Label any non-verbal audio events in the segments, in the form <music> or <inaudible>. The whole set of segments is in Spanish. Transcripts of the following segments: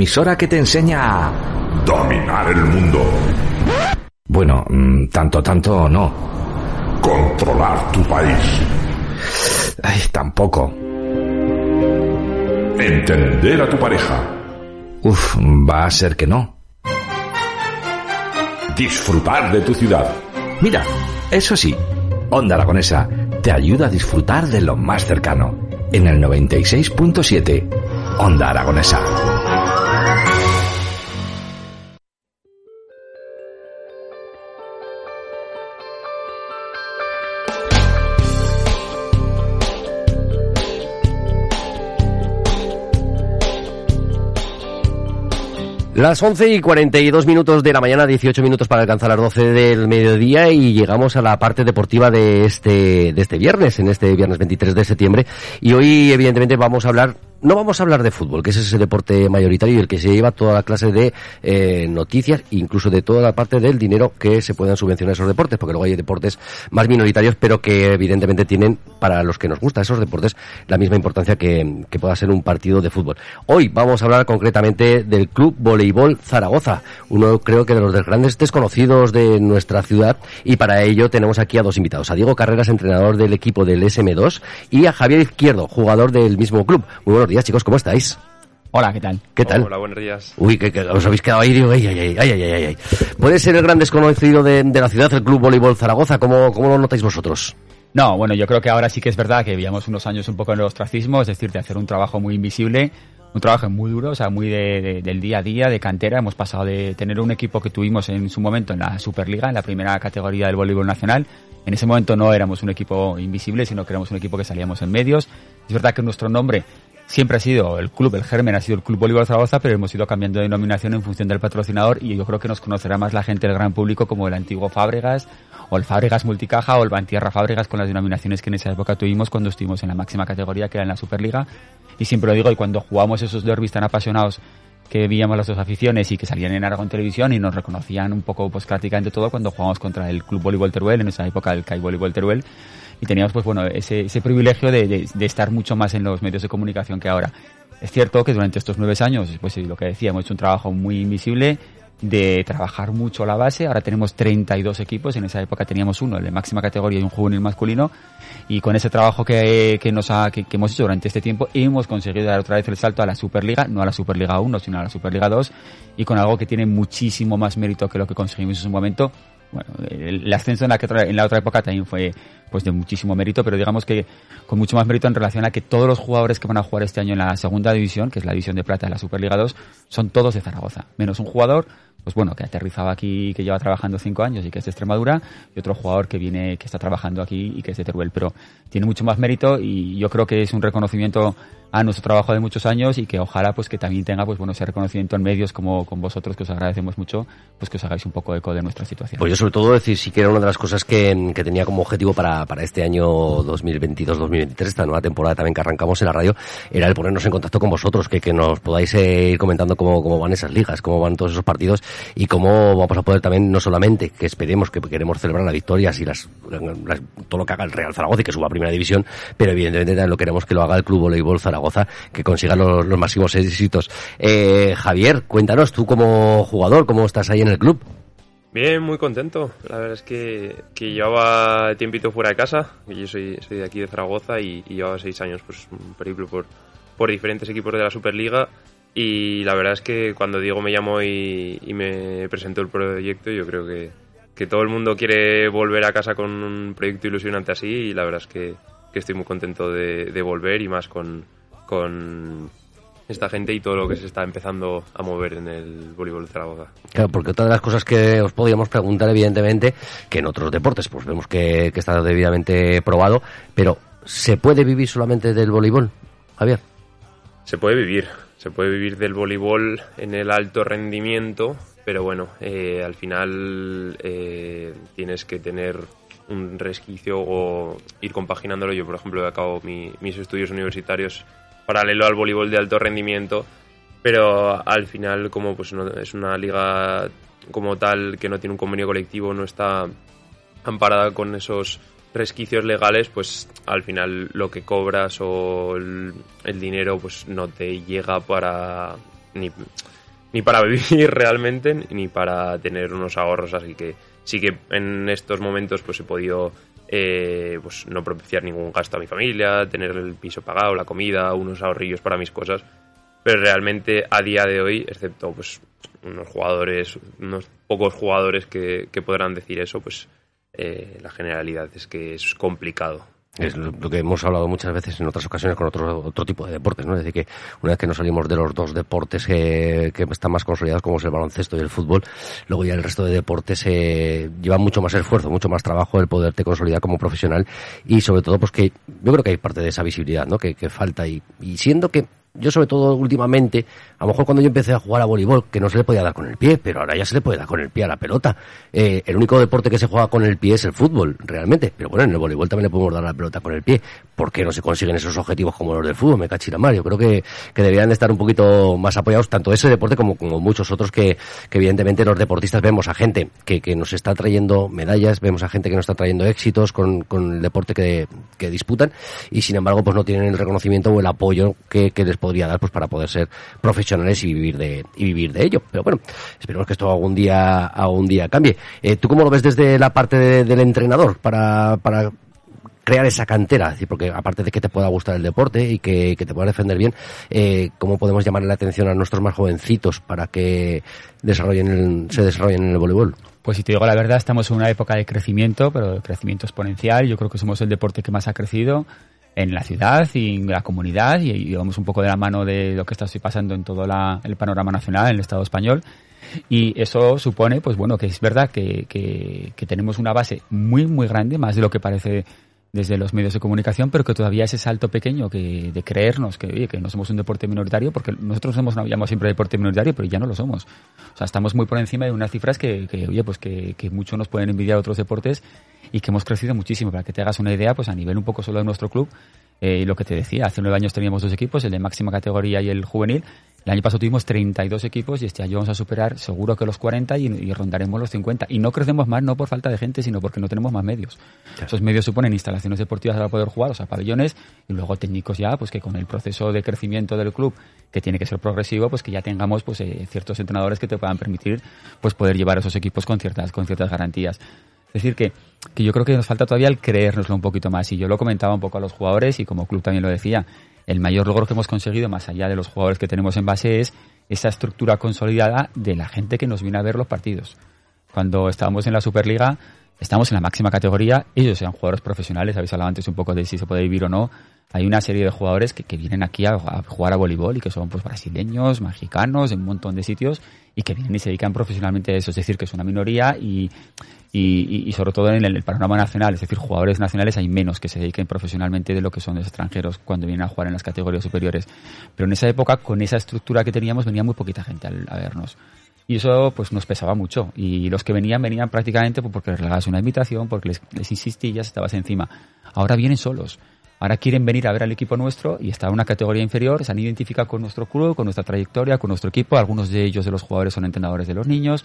Emisora que te enseña a Dominar el mundo. Bueno, mm, tanto, tanto no. Controlar tu país. Ay, tampoco. Entender a tu pareja. Uf, va a ser que no. Disfrutar de tu ciudad. Mira, eso sí, Onda Aragonesa te ayuda a disfrutar de lo más cercano. En el 96.7, Onda Aragonesa. Las 11 y 42 minutos de la mañana, 18 minutos para alcanzar las 12 del mediodía y llegamos a la parte deportiva de este, de este viernes, en este viernes 23 de septiembre. Y hoy, evidentemente, vamos a hablar no vamos a hablar de fútbol, que ese es el deporte mayoritario y el que se lleva toda la clase de eh, noticias, incluso de toda la parte del dinero que se puedan subvencionar esos deportes, porque luego hay deportes más minoritarios, pero que evidentemente tienen, para los que nos gustan esos deportes, la misma importancia que, que pueda ser un partido de fútbol. Hoy vamos a hablar concretamente del Club Voleibol Zaragoza, uno creo que de los grandes desconocidos de nuestra ciudad, y para ello tenemos aquí a dos invitados, a Diego Carreras, entrenador del equipo del SM2, y a Javier Izquierdo, jugador del mismo club. Días, chicos, ¿cómo estáis? Hola, ¿qué tal? ¿Qué tal? Hola, buenos días. Uy, que, que os habéis quedado ahí, digo, ay, ay, ay, ay, ay, ay, ay. ¿Puede ser el gran desconocido de, de la ciudad, el Club Voleibol Zaragoza? ¿Cómo, ¿Cómo lo notáis vosotros? No, bueno, yo creo que ahora sí que es verdad que vivíamos unos años un poco en el ostracismo, es decir, de hacer un trabajo muy invisible, un trabajo muy duro, o sea, muy de, de- del día a día, de cantera. Hemos pasado de tener un equipo que tuvimos en su momento en la Superliga, en la primera categoría del voleibol nacional. En ese momento no éramos un equipo invisible, sino que éramos un equipo que salíamos en medios. Es verdad que nuestro nombre siempre ha sido el club, el germen ha sido el Club Voleibol Zaragoza, pero hemos ido cambiando de denominación en función del patrocinador y yo creo que nos conocerá más la gente del gran público como el antiguo Fábregas o el Fábregas Multicaja o el Bantierra Fábregas con las denominaciones que en esa época tuvimos cuando estuvimos en la máxima categoría que era en la Superliga. Y siempre lo digo, y cuando jugamos esos derbis tan apasionados que veíamos las dos aficiones y que salían en Aragón Televisión y nos reconocían un poco pues todo cuando jugábamos contra el Club Voleibol Teruel, en esa época el CAI Voleibol Teruel, y teníamos pues bueno ese, ese privilegio de, de- estar mucho más en los medios de comunicación que ahora. Es cierto que durante estos nueve años, pues lo que decía, hemos hecho un trabajo muy invisible de trabajar mucho la base. Ahora tenemos 32 equipos, en esa época teníamos uno, el de máxima categoría y un juvenil masculino. Y con ese trabajo que, que nos ha, que, hemos hecho durante este tiempo, hemos conseguido dar otra vez el salto a la Superliga, no a la Superliga 1, sino a la Superliga 2, y con algo que tiene muchísimo más mérito que lo que conseguimos en su momento. Bueno, el, el ascenso en la, que en la otra época también fue pues de muchísimo mérito, pero digamos que con mucho más mérito en relación a que todos los jugadores que van a jugar este año en la segunda división, que es la división de plata de la Superliga 2, son todos de Zaragoza, menos un jugador pues bueno, que aterrizaba aquí, que lleva trabajando cinco años y que es de Extremadura, y otro jugador que viene, que está trabajando aquí y que es de Teruel, pero tiene mucho más mérito y yo creo que es un reconocimiento a nuestro trabajo de muchos años y que ojalá pues que también tenga pues bueno ese reconocimiento en medios como con vosotros que os agradecemos mucho pues que os hagáis un poco eco de nuestra situación. Pues yo sobre todo decir sí que era una de las cosas que, que tenía como objetivo para, para este año 2022-2023, esta nueva temporada también que arrancamos en la radio, era el ponernos en contacto con vosotros, que, que nos podáis eh, ir comentando cómo, cómo van esas ligas, cómo van todos esos partidos y cómo vamos a poder también, no solamente que esperemos que queremos celebrar las victorias y las, todo lo que haga el Real Zaragoza y que suba a primera división, pero evidentemente también lo queremos que lo haga el Club Voleibol Zaragoza, que consiga los, los máximos éxitos. Eh, Javier, cuéntanos tú como jugador, cómo estás ahí en el club. Bien, muy contento. La verdad es que, que llevaba tiempito fuera de casa. Yo soy, soy de aquí de Zaragoza y, y llevaba seis años pues un periplo por, por diferentes equipos de la Superliga. Y la verdad es que cuando Diego me llamó y, y me presentó el proyecto, yo creo que, que todo el mundo quiere volver a casa con un proyecto ilusionante así. Y la verdad es que, que estoy muy contento de, de volver y más con, con esta gente y todo lo que se está empezando a mover en el voleibol de Zaragoza. Claro, porque otra de las cosas que os podíamos preguntar, evidentemente, que en otros deportes, pues vemos que, que está debidamente probado, pero ¿se puede vivir solamente del voleibol, Javier? Se puede vivir, se puede vivir del voleibol en el alto rendimiento, pero bueno, eh, al final eh, tienes que tener un resquicio o ir compaginándolo. Yo, por ejemplo, acabo mi, mis estudios universitarios paralelo al voleibol de alto rendimiento, pero al final, como pues no, es una liga como tal que no tiene un convenio colectivo, no está amparada con esos resquicios legales, pues al final lo que cobras o el, dinero pues no te llega para ni, ni para <laughs> vivir realmente ni para tener unos ahorros, así que sí que en estos momentos pues he podido eh, pues no propiciar ningún gasto a mi familia, tener el piso pagado, la comida, unos ahorrillos para mis cosas, pero realmente a día de hoy, excepto pues unos jugadores, unos pocos jugadores que, que podrán decir eso, pues eh, la generalidad es que es complicado. Es lo que hemos hablado muchas veces en otras ocasiones con otro, otro tipo de deportes, ¿no? Es decir, que una vez que nos salimos de los dos deportes que, que están más consolidados, como es el baloncesto y el fútbol, luego ya el resto de deportes eh, lleva mucho más esfuerzo, mucho más trabajo el poderte consolidar como profesional y sobre todo, pues que yo creo que hay parte de esa visibilidad, ¿no? Que, que falta y, y siendo que yo sobre todo últimamente, a lo mejor cuando yo empecé a jugar a voleibol, que no se le podía dar con el pie, pero ahora ya se le puede dar con el pie a la pelota. Eh, el único deporte que se juega con el pie es el fútbol, realmente. Pero bueno, en el voleibol también le podemos dar la pelota con el pie. ¿Por qué no se consiguen esos objetivos como los del fútbol? Me cachira mal. Yo creo que, que deberían de estar un poquito más apoyados tanto ese deporte como, como muchos otros que, que evidentemente los deportistas vemos a gente que, que nos está trayendo medallas, vemos a gente que nos está trayendo éxitos con, con el deporte que, que disputan y sin embargo pues no tienen el reconocimiento o el apoyo que, que les podría dar pues para poder ser profesionales y vivir de y vivir de ello pero bueno esperemos que esto algún día algún día cambie eh, tú cómo lo ves desde la parte de, del entrenador para para crear esa cantera, porque aparte de que te pueda gustar el deporte y que, que te pueda defender bien, eh, ¿cómo podemos llamarle la atención a nuestros más jovencitos para que desarrollen el, se desarrollen en el voleibol? Pues si te digo la verdad, estamos en una época de crecimiento, pero de crecimiento exponencial. Yo creo que somos el deporte que más ha crecido en la ciudad y en la comunidad y, vamos un poco de la mano de lo que está pasando en todo la, el panorama nacional, en el Estado español. Y eso supone, pues bueno, que es verdad que, que tenemos una base muy, muy grande, más de lo que parece desde los medios de comunicación, pero que todavía ese salto pequeño que de creernos que, oye, que no somos un deporte minoritario, porque nosotros hemos llamado siempre deporte minoritario, pero ya no lo somos. O sea, estamos muy por encima de unas cifras que, que oye, pues que, que mucho nos pueden envidiar otros deportes y que hemos crecido muchísimo. Para que te hagas una idea, pues a nivel un poco solo de nuestro club, eh, lo que te decía, hace nueve años teníamos dos equipos, el de máxima categoría y el juvenil. El año pasado tuvimos 32 equipos y este año vamos a superar seguro que los 40 y, y rondaremos los 50. Y no crecemos más no por falta de gente, sino porque no tenemos más medios. Claro. Esos medios suponen instalaciones deportivas para poder jugar, o sea, pabellones, y luego técnicos ya, pues que con el proceso de crecimiento del club, que tiene que ser progresivo, pues que ya tengamos pues eh, ciertos entrenadores que te puedan permitir pues poder llevar esos equipos con ciertas, con ciertas garantías. Es decir, que, que yo creo que nos falta todavía el creérnoslo un poquito más. Y yo lo comentaba un poco a los jugadores y como club también lo decía. El mayor logro que hemos conseguido, más allá de los jugadores que tenemos en base, es esa estructura consolidada de la gente que nos viene a ver los partidos. Cuando estábamos en la Superliga, estamos en la máxima categoría, ellos eran jugadores profesionales, habéis hablado antes un poco de si se puede vivir o no. Hay una serie de jugadores que, que vienen aquí a, jugar a voleibol y que son pues brasileños, mexicanos, en un montón de sitios y que vienen y se dedican profesionalmente a eso. Es decir, que es una minoría y, y, y, sobre todo en el, el, panorama nacional, es decir, jugadores nacionales hay menos que se dediquen profesionalmente de lo que son los extranjeros cuando vienen a jugar en las categorías superiores. Pero en esa época, con esa estructura que teníamos, venía muy poquita gente a, vernos. Y eso pues nos pesaba mucho. Y los que venían, venían prácticamente pues, porque les regalabas una invitación, porque les insistías, estabas encima. Ahora vienen solos. Ahora quieren venir a ver al equipo nuestro y está en una categoría inferior, se han identificado con nuestro club, con nuestra trayectoria, con nuestro equipo. Algunos de ellos, de los jugadores, son entrenadores de los niños.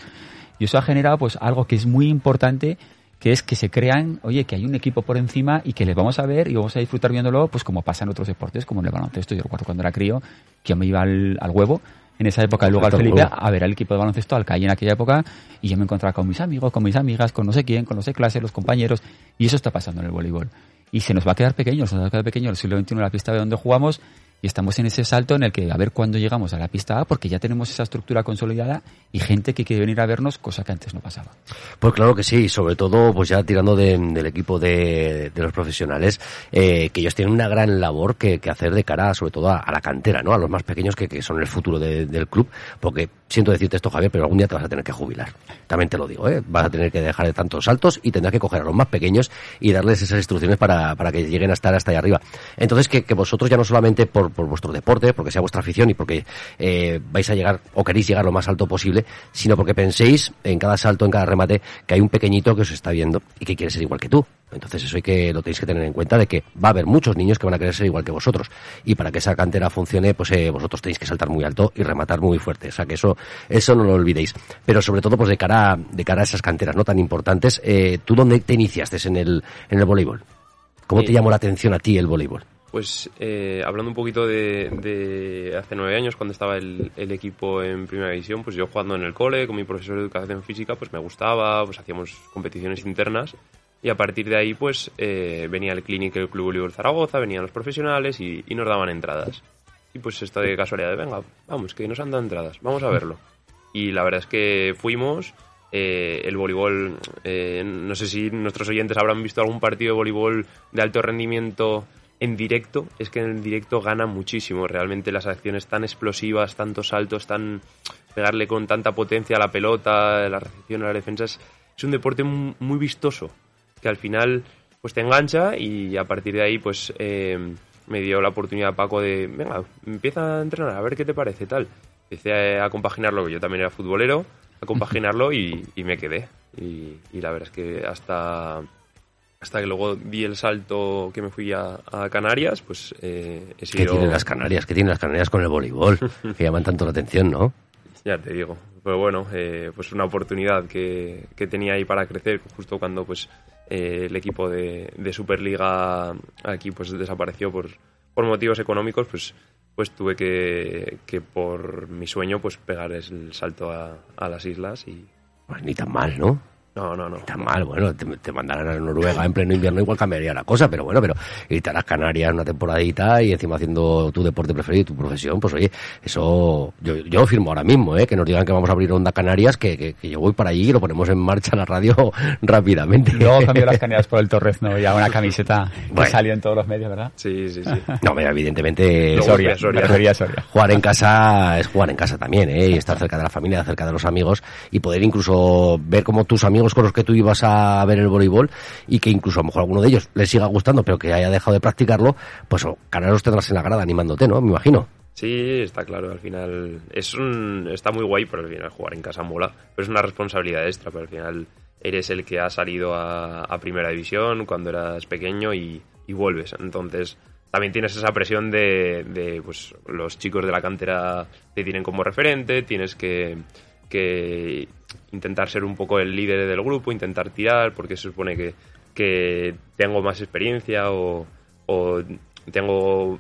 Y eso ha generado pues algo que es muy importante, que es que se crean, oye, que hay un equipo por encima y que les vamos a ver y vamos a disfrutar viéndolo, pues como pasa en otros deportes, como en el baloncesto. Yo recuerdo cuando era crío, que yo me iba al, al huevo en esa época, luego al Felipe, a ver al equipo de baloncesto, al CAI en aquella época, y yo me encontraba con mis amigos, con mis amigas, con no sé quién, con los de clase, los compañeros, y eso está pasando en el voleibol. Y se nos va a quedar pequeño, se nos va a quedar pequeño el siglo XXI, la pista de donde jugamos, y estamos en ese salto en el que a ver cuándo llegamos a la pista A, porque ya tenemos esa estructura consolidada y gente que quiere venir a vernos, cosa que antes no pasaba. Pues claro que sí, sobre todo pues ya tirando de, del equipo de, de los profesionales, eh, que ellos tienen una gran labor que, que, hacer de cara sobre todo a, la cantera, ¿no? A los más pequeños que, que son el futuro de, del club, porque siento decirte esto, Javier, pero algún día te vas a tener que jubilar. También te lo digo, ¿eh? Vas a tener que dejar de tantos saltos y tendrás que coger a los más pequeños y darles esas instrucciones para, para que lleguen a estar hasta ahí arriba. Entonces, que, que vosotros ya no solamente por, por vuestro deporte, porque sea vuestra afición y porque eh, vais a llegar o queréis llegar lo más alto posible, sino porque penséis en cada salto, en cada remate, que hay un pequeñito que os está viendo y que quiere ser igual que tú. Entonces eso hay que lo tenéis que tener en cuenta de que va a haber muchos niños que van a querer ser igual que vosotros. Y para que esa cantera funcione pues eh, vosotros tenéis que saltar muy alto y rematar muy fuerte. O sea que eso eso no lo olvidéis. Pero sobre todo pues de cara de cara a esas canteras no tan importantes eh, tú dónde te iniciaste en el en el voleibol cómo te llamó la atención a ti el voleibol Pues eh, hablando un poquito de, hace nueve años, cuando estaba el, el equipo en primera división, pues yo jugando en el cole con mi profesor de educación física, pues me gustaba, pues hacíamos competiciones internas y a partir de ahí pues eh, venía el Clinic del Club Voleibol Zaragoza, venían los profesionales y, y nos daban entradas. Y pues esto de casualidad, venga, vamos, que nos han dado entradas, vamos a verlo. Y la verdad es que fuimos, eh, el voleibol, eh, no sé si nuestros oyentes habrán visto algún partido de voleibol de alto rendimiento en directo, es que en el directo gana muchísimo. Realmente las acciones tan explosivas, tantos saltos, tan pegarle con tanta potencia a la pelota, la recepción, a las defensas, es un deporte mu- muy vistoso que al final pues te engancha y a partir de ahí pues eh, me dio la oportunidad Paco de, venga, empieza a entrenar, a ver qué te parece tal. Empecé a, compaginarlo, yo también era futbolero, a compaginarlo y, me quedé. Y la verdad es que hasta, hasta que luego di el salto que me fui a, a Canarias, pues eh, he ¿Qué sido... tienen las Canarias? ¿Qué tienen las Canarias con el voleibol? <laughs> que llaman tanto la atención, ¿no? Ya te digo. Pero bueno, eh, pues una oportunidad que, que tenía ahí para crecer, justo cuando pues eh, el equipo de, de Superliga aquí pues desapareció por, por motivos económicos, pues pues tuve que, que por mi sueño pues pegar el salto a, a las islas y Pues ni tan mal, ¿no? No, no, no. Tan mal, bueno, te, te mandarán a Noruega en pleno invierno, igual cambiaría la cosa, pero bueno, pero irte a las Canarias una temporadita y encima haciendo tu deporte preferido y tu profesión, pues oye, eso yo, yo firmo ahora mismo, ¿eh? que nos digan que vamos a abrir Onda Canarias, que, que, que yo voy para allí y lo ponemos en marcha la radio <laughs> rápidamente. Luego cambió las canarias por el Torrezno y a una camiseta que <laughs> Bueno. salió en todos los medios, ¿verdad? Sí, sí, sí. <laughs> No, mira, evidentemente Soria, Soria. Soria. jugar en casa es jugar en casa también, ¿eh? Y estar cerca de la familia, cerca de los amigos y poder incluso ver como tus amigos con los que tú ibas a ver el voleibol y que incluso a lo mejor alguno de ellos les siga gustando pero que haya dejado de practicarlo, pues oh, los tendrás en la grada animándote, ¿no? Me imagino. Sí, está claro, al final es un, está muy guay, pero al final jugar en casa mola, pero es una responsabilidad extra, pero al final eres el que ha salido a, primera división cuando eras pequeño y, y vuelves, entonces también tienes esa presión de, de, pues los chicos de la cantera te tienen como referente, tienes que, que intentar ser un poco el líder del grupo, intentar tirar, porque se supone que, que tengo más experiencia o, o tengo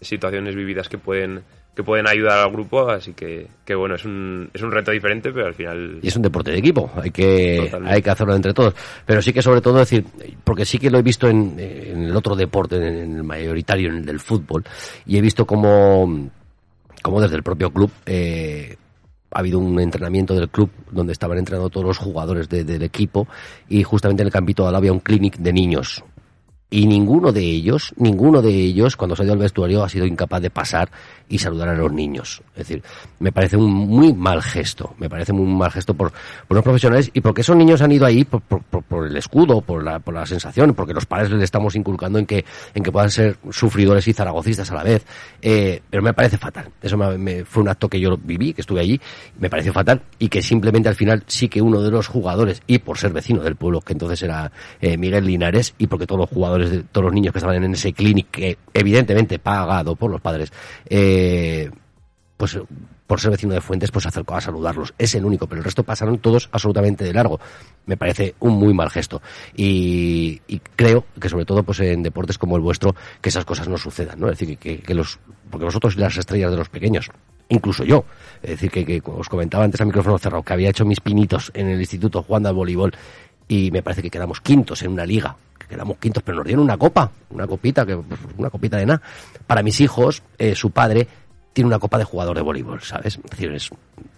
situaciones vividas que pueden que pueden ayudar al grupo, así que, que bueno, es un, es un reto diferente, pero al final... Y es un deporte de equipo, hay que, Totalmente. hay que hacerlo entre todos. Pero sí que sobre todo decir, porque sí que lo he visto en, en el otro deporte, en el mayoritario, en el del fútbol, y he visto como, como desde el propio club, eh, ha habido un entrenamiento del club donde estaban entrenando todos los jugadores de- del equipo y justamente en el campito de había un clinic de niños. Y ninguno de ellos, ninguno de ellos, cuando se ha ido al vestuario, ha sido incapaz de pasar y saludar a los niños. Es decir, me parece un muy mal gesto. Me parece un mal gesto por, por los profesionales y porque esos niños han ido ahí por, por- por- el escudo, por la, por la sensación, porque los padres les estamos inculcando en que, en que puedan ser sufridores y zaragocistas a la vez. Eh, pero me parece fatal. Eso me- fue un acto que yo viví, que estuve allí, me pareció fatal y que simplemente al final sí que uno de los jugadores, y por ser vecino del pueblo, que entonces era eh, Miguel Linares, y porque todos los jugadores, de, todos los niños que estaban en ese clinic, evidentemente pagado por los padres, eh, pues por ser vecino de Fuentes, pues se acercó a saludarlos. Es el único, pero el resto pasaron todos absolutamente de largo. Me parece un muy mal gesto. Y, y creo que sobre todo pues en deportes como el vuestro, que esas cosas no sucedan, ¿no? Es decir, que, los, porque vosotros sois las estrellas de los pequeños. Incluso yo. Es decir, que, que os comentaba antes al micrófono cerrado que había hecho mis pinitos en el instituto jugando al voleibol y me parece que quedamos quintos en una liga. Que quedamos quintos, pero nos dieron una copa, una copita, que una copita de nada. Para mis hijos, eh, su padre tiene una copa de jugador de voleibol, ¿sabes? Es decir, es,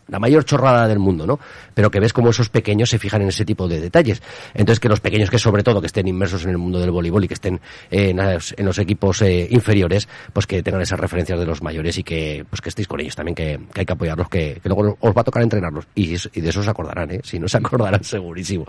la mayor chorrada del mundo, ¿no? Pero que ves como esos pequeños se fijan en ese tipo de detalles. Entonces que los pequeños que sobre todo que estén inmersos en el mundo del voleibol y que estén eh, en, los, en, los, equipos eh, inferiores, pues que tengan esas referencias de los mayores y que pues que estéis con ellos también, que, que hay que apoyarlos, que, que, luego os va a tocar entrenarlos. Y, y, de eso se acordarán, ¿eh? Si no se acordarán segurísimo.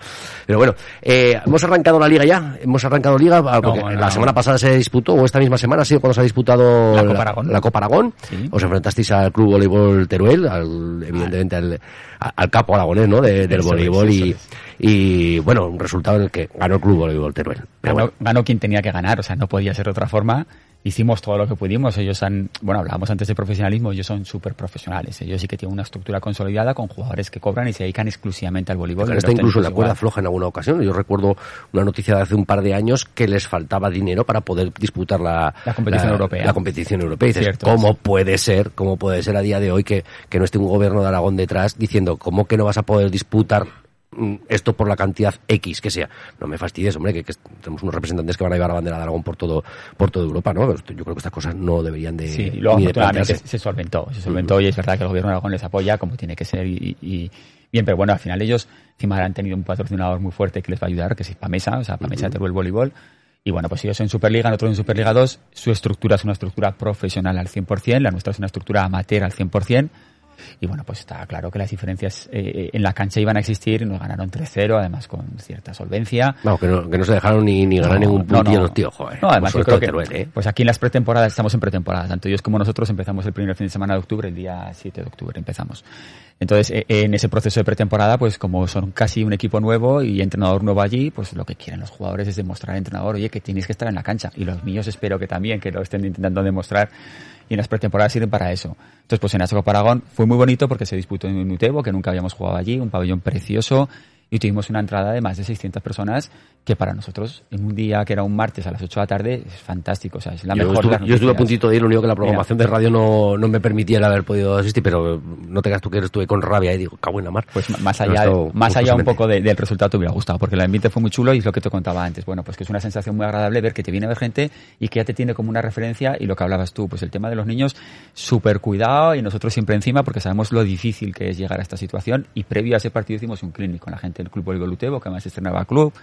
Pero bueno, eh, hemos arrancado la liga ya, hemos arrancado liga, porque no, no, la semana pasada se disputó, o esta misma semana, sí, cuando se ha disputado la Copa Aragón. La, la Copa Aragón. Sí. Os enfrentasteis al Club Voleibol Teruel, al, evidentemente al, al capo aragonés, ¿no? De, del eso voleibol es, y, es. y, bueno, un resultado en el que ganó el Club Voleibol Teruel. Ganó, bueno. ganó, quien tenía que ganar, o sea, no podía ser de otra forma. Hicimos todo lo que pudimos. Ellos han, bueno, hablábamos antes de profesionalismo, ellos son súper profesionales. Ellos sí que tienen una estructura consolidada con jugadores que cobran y se dedican exclusivamente al voleibol. Pero está incluso en la cuerda floja en alguna ocasión. Yo recuerdo una noticia de hace un par de años que les faltaba dinero para poder disputar la, la competición la, europea. La competición europea. Y dices, Cierto, ¿cómo sí. puede ser, cómo puede ser a día de hoy que, que no esté un gobierno de Aragón detrás diciendo, ¿cómo que no vas a poder disputar esto por la cantidad X que sea. No me fastidies, hombre, que, que, tenemos unos representantes que van a llevar la bandera de Aragón por todo por toda Europa, ¿no? Yo creo que estas cosas no deberían de Sí, luego de se solventó, se solventó mm. y es verdad que el gobierno de Aragón les apoya como tiene que ser y, y bien, pero bueno, al final ellos encima han tenido un patrocinador muy fuerte que les va a ayudar, que es Pamesa, o sea, Pamesa uh -huh. Teruel Voleibol. Y bueno, pues ellos en Superliga, nosotros en Superliga 2, su estructura es una estructura profesional al 100%, la nuestra es una estructura amateur al 100%, y bueno, pues está claro que las diferencias eh, en la cancha iban a existir, nos ganaron 3-0, además con cierta solvencia. No, que no, que no se dejaron ni, ni ganar no, ningún puntillo no, no. tíos, joder. No, además yo creo que, Teruel, ¿eh? pues aquí en las pretemporadas, estamos en pretemporada, tanto ellos como nosotros empezamos el primer fin de semana de octubre, el día 7 de octubre empezamos. Entonces, e, en ese proceso de pretemporada, pues como son casi un equipo nuevo y entrenador nuevo allí, pues lo que quieren los jugadores es demostrar al entrenador, oye, que tienes que estar en la cancha. Y los míos espero que también, que lo estén intentando demostrar. Y en las pretemporadas sirven para eso. Entonces, pues en Asco Paragón fue muy bonito porque se disputó en Utebo, que nunca habíamos jugado allí, un pabellón precioso, y tuvimos una entrada de más de 600 personas que para nosotros en un día que era un martes a las 8 de la tarde es fantástico, o sea, es la yo mejor estuve, Yo estuve a puntito de ir, lo único que la programación Mira, de radio no, no me permitiera haber podido asistir, pero no te creas tú que estuve con rabia y digo, cago en la mar. Pues más allá, esto, más allá un poco de, del resultado te hubiera gustado, porque el ambiente fue muy chulo y es lo que te contaba antes, bueno, pues que es una sensación muy agradable ver que te viene a ver gente y que ya te tiene como una referencia y lo que hablabas tú, pues el tema de los niños, súper cuidado y nosotros siempre encima porque sabemos lo difícil que es llegar a esta situación y previo a ese partido hicimos un clínico con la gente del Club Voleibol Utebo, que además estrenaba club,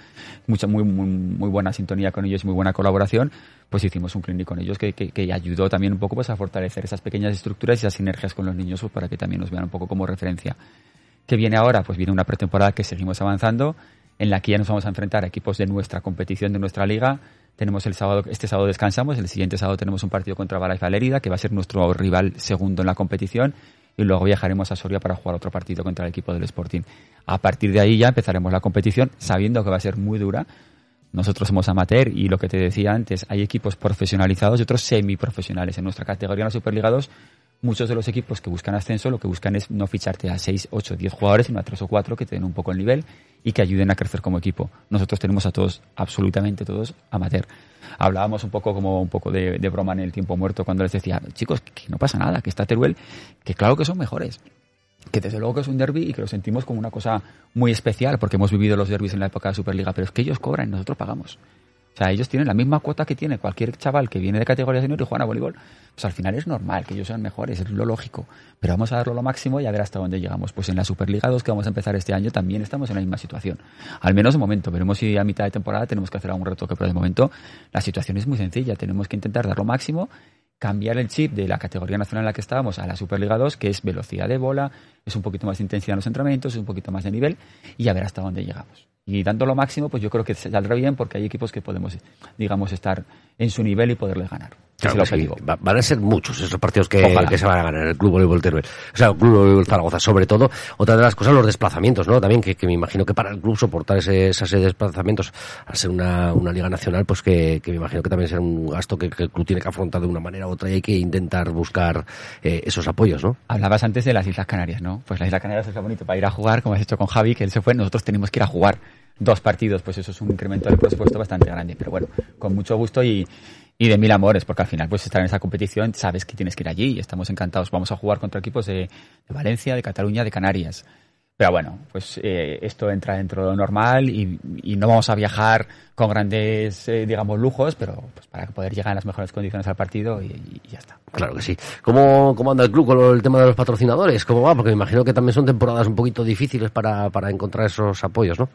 mucha, muy, muy muy buena sintonía con ellos muy buena colaboración, pues hicimos un clínico con ellos que, que, que, ayudó también un poco pues a fortalecer esas pequeñas estructuras y esas sinergias con los niños pues, para que también nos vean un poco como referencia. ¿Qué viene ahora? Pues viene una pretemporada que seguimos avanzando, en la que ya nos vamos a enfrentar a equipos de nuestra competición, de nuestra liga. Tenemos el sábado, este sábado descansamos, el siguiente sábado tenemos un partido contra Balaifa Lérida, que va a ser nuestro rival segundo en la competición, y luego viajaremos a Soria para jugar otro partido contra el equipo del Sporting. A partir de ahí ya empezaremos la competición, sabiendo que va a ser muy dura, nosotros somos amateur y lo que te decía antes, hay equipos profesionalizados y otros semiprofesionales. En nuestra categoría en la Superliga 2, muchos de los equipos que buscan ascenso lo que buscan es no ficharte a 6, 8, 10 jugadores, sino a 3 o 4 que te den un poco el nivel y que ayuden a crecer como equipo. Nosotros tenemos a todos, absolutamente todos, amateur. Hablábamos un poco como un poco de, broma en el tiempo muerto cuando les decía, chicos, que, no pasa nada, que está Teruel, que claro que son mejores que desde luego que es un derby y que lo sentimos como una cosa muy especial porque hemos vivido los derbis en la época de Superliga, pero es que ellos cobran nosotros pagamos. O sea, ellos tienen la misma cuota que tiene cualquier chaval que viene de categoría senior y juega a voleibol. Pues al final es normal que ellos sean mejores, es lo lógico. Pero vamos a darlo lo máximo y a ver hasta dónde llegamos. Pues en la Superliga 2 que vamos a empezar este año también estamos en la misma situación. Al menos de momento. Veremos si a mitad de temporada tenemos que hacer algún retoque, pero de momento la situación es muy sencilla. Tenemos que intentar dar lo máximo cambiar el chip de la categoría nacional en la que estábamos a la Superliga 2, que es velocidad de bola, es un poquito más de intensidad en los entrenamientos, es un poquito más de nivel, y a ver hasta dónde llegamos. Y dando lo máximo, pues yo creo que saldrá bien porque hay equipos que podemos, digamos, estar en su nivel y poderles ganar. Claro, sí. Van a ser muchos esos partidos que, que, se van a ganar el Club Voleibol Teruel. O sea, el Club Voleibol Zaragoza, sobre todo. Otra de las cosas, los desplazamientos, ¿no? También, que, que me imagino que para el club soportar ese, esos desplazamientos, al ser una, una liga nacional, pues que, que me imagino que también será un gasto que, que, el club tiene que afrontar de una manera u otra y hay que intentar buscar eh, esos apoyos, ¿no? Hablabas antes de las Islas Canarias, ¿no? Pues las Islas Canarias es bonito para ir a jugar, como has hecho con Javi, que él se fue, nosotros tenemos que ir a jugar dos partidos, pues eso es un incremento del presupuesto bastante grande. Pero bueno, con mucho gusto y, de mil amores, porque al final, pues estar en esa competición, sabes que tienes que ir allí y estamos encantados. Vamos a jugar contra equipos de Valencia, de Cataluña, de Canarias. Pero bueno, pues eh, esto entra dentro de lo normal y, y no vamos a viajar con grandes, eh, digamos, lujos, pero pues para poder llegar en las mejores condiciones al partido y, y- ya está. Claro que sí. ¿Cómo, ¿Cómo anda el club con el tema de los patrocinadores? ¿Cómo va? Porque me imagino que también son temporadas un poquito difíciles para, para encontrar esos apoyos, ¿no?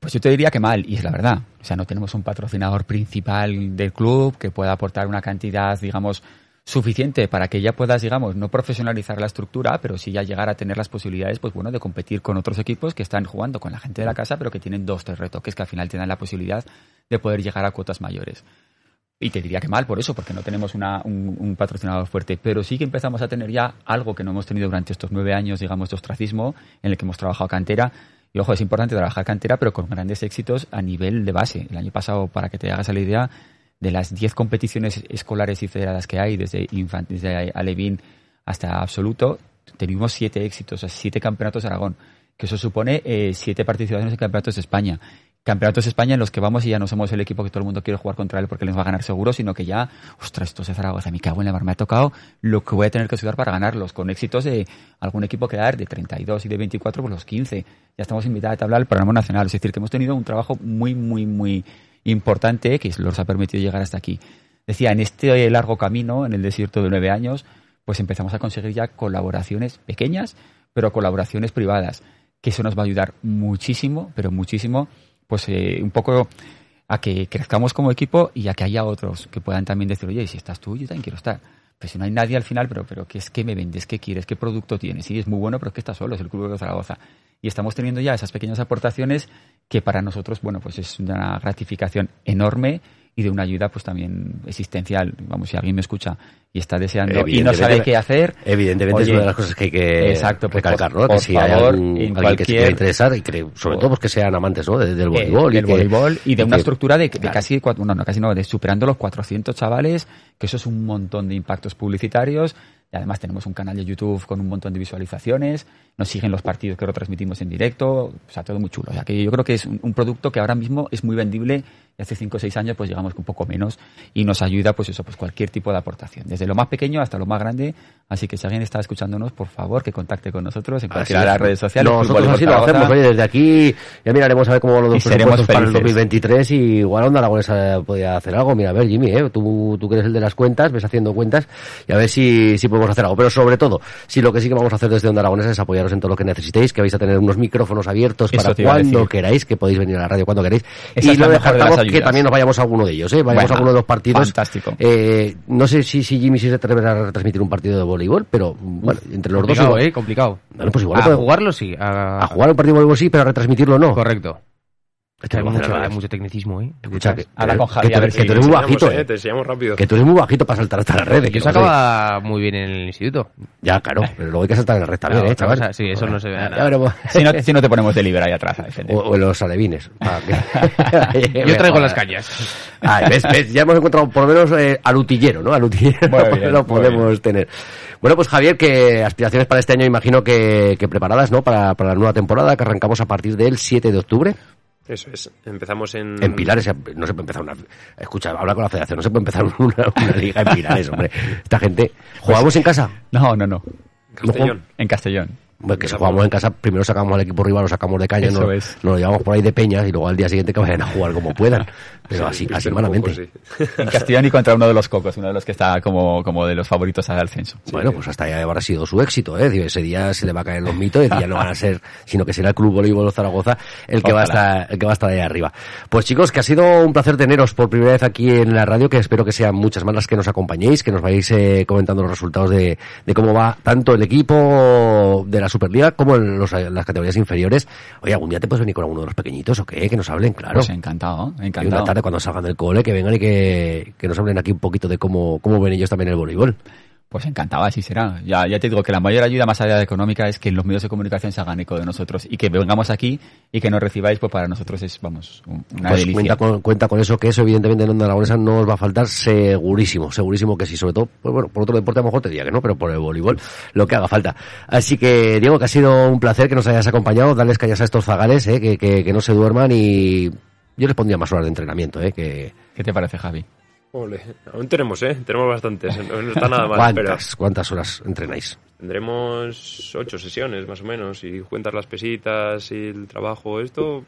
Pues yo te diría que mal, y es la verdad. O sea, no tenemos un patrocinador principal del club que pueda aportar una cantidad, digamos, suficiente para que ya puedas, digamos, no profesionalizar la estructura, pero sí ya llegar a tener las posibilidades, pues bueno, de competir con otros equipos que están jugando con la gente de la casa, pero que tienen dos, tres retoques que al final te dan la posibilidad de poder llegar a cuotas mayores. Y te diría que mal por eso, porque no tenemos una- un, un patrocinador fuerte. Pero sí que empezamos a tener ya algo que no hemos tenido durante estos nueve años, digamos, de ostracismo, en el que hemos trabajado cantera. Y ojo, es importante trabajar cantera, pero con grandes éxitos a nivel de base. El año pasado, para que te hagas la idea, de las 10 competiciones escolares y federadas que hay, desde, infan- desde Alevín hasta absoluto, tenemos siete éxitos, o sea, siete campeonatos de Aragón, que eso supone eh, siete participaciones en campeonatos de España. Campeonatos de España en los que vamos y ya no somos el equipo que todo el mundo quiere jugar contra él porque les va a ganar seguro, sino que ya, ostras, esto es de Zaragoza, me cago en la mar, me ha tocado lo que voy a tener que estudiar para ganarlos, con éxitos de algún equipo que dar de 32 y de 24 por los 15. Ya estamos en mitad de tabla del programa nacional, es decir, que hemos tenido un trabajo muy, muy, muy importante que nos ha permitido llegar hasta aquí. Decía, en este largo camino, en el desierto de nueve años, pues empezamos a conseguir ya colaboraciones pequeñas, pero colaboraciones privadas, que eso nos va a ayudar muchísimo, pero muchísimo, pues eh, un poco a que crezcamos como equipo y a que haya otros que puedan también decir, oye, si estás tú, yo también quiero estar. Pues si no hay nadie al final, pero, pero ¿qué es que me vendes? ¿Qué quieres? ¿Qué producto tienes? Sí, es muy bueno, pero es que estás solo, es el Club de Zaragoza. Y estamos teniendo ya esas pequeñas aportaciones que para nosotros, bueno, pues es una gratificación enorme y de una ayuda pues también existencial. Vamos, si alguien me escucha y está deseando y no sabe qué hacer. Evidentemente es una de las cosas que hay que exacto, pues, recalcar, por- ¿no? por que si hay algún- alguien que se quiera interesar y que, sobre todo pues que sean amantes, ¿no? de- del eh, voleibol. y del que- voleibol y de una que- estructura de, de casi, cuatro- no, no, casi no, de superando los 400 chavales, que eso es un montón de impactos publicitarios. Y además tenemos un canal de YouTube con un montón de visualizaciones, nos siguen los partidos que retransmitimos en directo, o sea, todo muy chulo. O yo creo que es un producto que ahora mismo es muy vendible y hace 5 o 6 años pues llegamos un poco menos y nos ayuda pues eso, pues cualquier tipo de aportación, desde lo más pequeño hasta lo más grande. Así que si alguien está escuchándonos, por favor, que contacte con nosotros en cualquiera de las redes sociales. Nosotros así lo hacemos. Oye, desde aquí ya miraremos a ver cómo van los presupuestos para el felices. 2023 y igual Onda Aragonesa podría hacer algo. Mira, a ver, Jimmy, ¿eh? tú, tú que eres el de las cuentas, ves haciendo cuentas y a ver si, si podemos hacer algo. Pero sobre todo, si lo que sí que vamos a hacer desde Onda Aragonesa es apoyaros en todo lo que necesitéis, que vais a tener unos micrófonos abiertos Eso para cuando queráis, que podéis venir a la radio cuando queréis. Esa y es la no mejor de las que también nos vayamos a alguno de ellos, ¿eh? Vayamos a alguno de los partidos. fantástico. Eh, no sé si, si Jimmy se atreverá a retransmitir un partido de voleibol, pero bueno, entre los dos... complicado, igual- eh, complicado. Bueno, pues igual a jugarlo sí. A, a jugar un partido de voleibol sí, pero a retransmitirlo no. Correcto. Esto Hay mucho, hay mucho tecnicismo, ¿eh? Escucha, que, Habla con que ver eres- si que tú eres muy bajito, eh, eh. Te enseñamos rápido. Que tú eres muy bajito para saltar hasta la red. Yo sacaba muy bien en el instituto. Ya, claro, pero luego hay que saltar en la red también, eh, chaval. cosa, sí, eso no se ve nada. <laughs> Si no, si no te ponemos de libre ahí atrás. O, o los alevines. Ah, <laughs> <laughs> Yo traigo las cañas. Ay, ves, ves, ya hemos encontrado por lo menos eh, al utillero, ¿no? Al utillero bien, lo podemos tener. Bueno, pues Javier, que aspiraciones para este año imagino que, que preparadas, ¿no? Para, para la nueva temporada que arrancamos a partir del 7 de octubre. Eso es. Empezamos en... En Pilares, no se puede empezar una. Escucha, habla con la federación, no se puede empezar <laughs> una, una liga en Pilares, hombre. Esta gente. ¿Jugamos en casa? No, no, no. Castellón. En Castellón. Bueno, que si jugamos en casa, primero sacamos al equipo rival, lo sacamos de Eso no, es. nos lo llevamos por ahí de peñas y luego al día siguiente que vayan a jugar como puedan. <laughs> Pero así, Sí, así poco, sí. En contra uno de los cocos, uno de los que está como, como de los favoritos al ascenso. Bueno, pues hasta ahí habrá sido su éxito, ¿eh? Ese día se le va a caer los mitos y ya no van a ser, sino que será el Club Voleibol Zaragoza el que va a estar, el que va a estar ahí arriba. Pues chicos, que ha sido un placer teneros por primera vez aquí en la radio, que espero que sean muchas más las que nos acompañéis, que nos vayáis eh, comentando los resultados de, de cómo va tanto el equipo de la Superliga como en los- las categorías inferiores. Oye, algún día te puedes venir con alguno de los pequeñitos o qué, que nos hablen, claro. Pues encantado, encantado. Tarde cuando salgan del cole, que vengan y que, que nos hablen aquí un poquito de cómo, cómo ven ellos también el voleibol. Pues encantado, así será. Ya, ya te digo que la mayor ayuda más allá de económica es que los medios de comunicación se hagan eco de nosotros y que vengamos aquí y que nos recibáis, pues para nosotros es, vamos, un- una Pues delicia. cuenta con, cuenta con eso, que eso evidentemente en Onda Aragonesa no os va a faltar segurísimo, segurísimo que sí, sobre todo, pues bueno, por otro deporte a lo mejor te diría que no, pero por el voleibol, lo que haga falta. Así que, Diego, que ha sido un placer que nos hayas acompañado, darles callas a estos zagales, eh, que, que, que no se duerman y yo les pondría más horas de entrenamiento, eh, que ¿Qué te parece, Javi? Ole, aún tenemos, ¿eh? Tenemos bastantes. No no está nada mal, pero ¿cuántas, cuántas horas entrenáis? tendremos ocho sesiones más o menos. Y cuentas las pesitas y el trabajo, esto,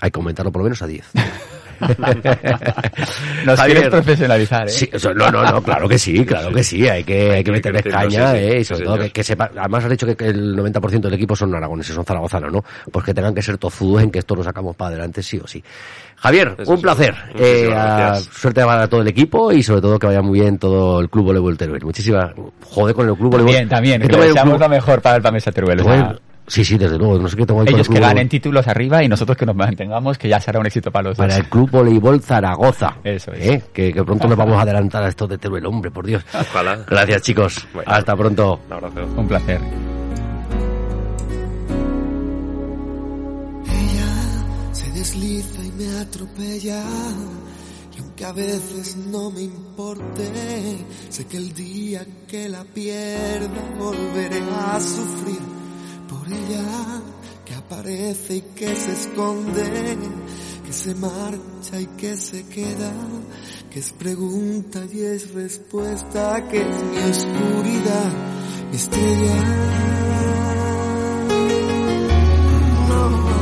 Hay que aumentarlo por lo menos a 10. <laughs> <laughs> Nos Javier. quieres profesionalizar, ¿eh? Sí, no, no, no, claro que sí, <laughs> claro que sí, hay que, hay que meterle caña, sí, sí, eh, y sobre todo que, que sepa, además has dicho que, que el 90% del equipo son aragoneses, son zaragozanos, ¿no? Pues que tengan que ser tozudos en que esto lo sacamos para adelante sí o sí. Javier, Eso un placer, eh, a- suerte para todo el equipo y sobre todo que vaya muy bien todo el club voleibol Teruel. Muchísimas, joder con el club voleibol. También, también, Que deseamos club- lo mejor para el Pamesa Teruel. o sea, Sí, sí, desde luego, no sé qué tengo ahí con ellos el que club ganen voleibol- títulos arriba y nosotros que nos mantengamos, que ya será un éxito para los dos. para el Club Voleibol Zaragoza. Eso es. ¿eh? Que, que pronto nos vamos a adelantar a esto de Teruel, hombre, por Dios. <laughs> ojalá. Gracias, chicos. Bueno. Hasta pronto. Un abrazo. Un placer. Ella se desliza y me atropella. Y aunque a veces no me importe, sé que el día que la pierda volveré a sufrir por ella. Que aparece y que se esconde, que se marcha y que se queda, que es pregunta y es respuesta, que es mi oscuridad, mi estrella. No.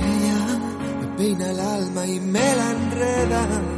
Ella me peina el alma y me la enreda.